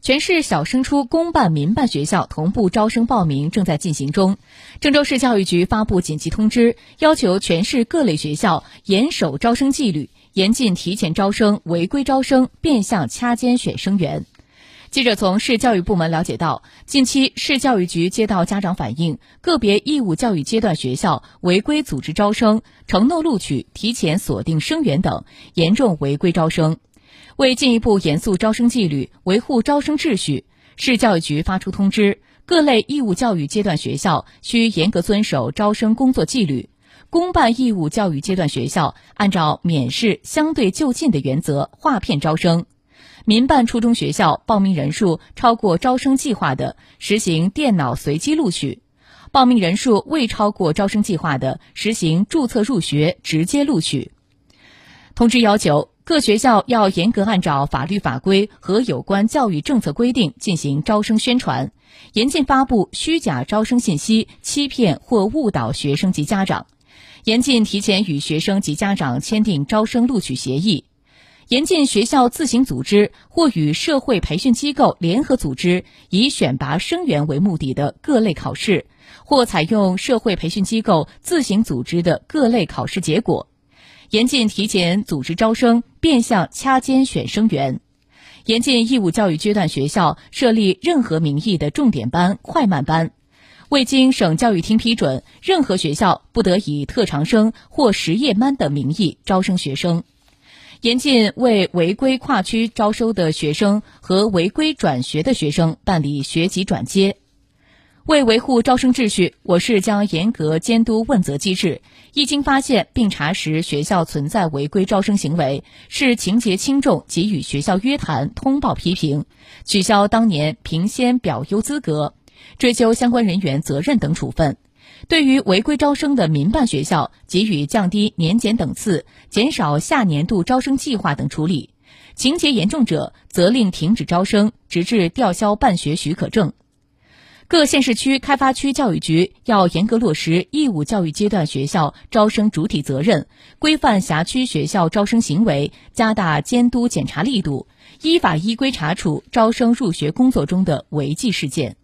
全市小升初公办、民办学校同步招生报名正在进行中。郑州市教育局发布紧急通知，要求全市各类学校严守招生纪律，严禁提前招生、违规招生、变相掐尖选生源。记者从市教育部门了解到，近期市教育局接到家长反映，个别义务教育阶段学校违规组织招生、承诺录取、提前锁定生源等，严重违规招生。为进一步严肃招生纪律，维护招生秩序，市教育局发出通知：各类义务教育阶段学校需严格遵守招生工作纪律；公办义务教育阶段学校按照免试相对就近的原则划片招生；民办初中学校报名人数超过招生计划的，实行电脑随机录取；报名人数未超过招生计划的，实行注册入学直接录取。通知要求。各学校要严格按照法律法规和有关教育政策规定进行招生宣传，严禁发布虚假招生信息，欺骗或误导学生及家长；严禁提前与学生及家长签订招生录取协议；严禁学校自行组织或与社会培训机构联合组织以选拔生源为目的的各类考试，或采用社会培训机构自行组织的各类考试结果。严禁提前组织招生、变相掐尖选生源；严禁义务教育阶段学校设立任何名义的重点班、快慢班；未经省教育厅批准，任何学校不得以特长生或实验班等名义招生学生；严禁为违规跨区招收的学生和违规转学的学生办理学籍转接。为维护招生秩序，我市将严格监督问责机制。一经发现并查实学校存在违规招生行为，视情节轻重给予学校约谈、通报批评，取消当年评先表优资格，追究相关人员责任等处分。对于违规招生的民办学校，给予降低年检等次、减少下年度招生计划等处理。情节严重者，责令停止招生，直至吊销办学许可证。各县市区开发区教育局要严格落实义务教育阶段学校招生主体责任，规范辖区学校招生行为，加大监督检查力度，依法依规查处招生入学工作中的违纪事件。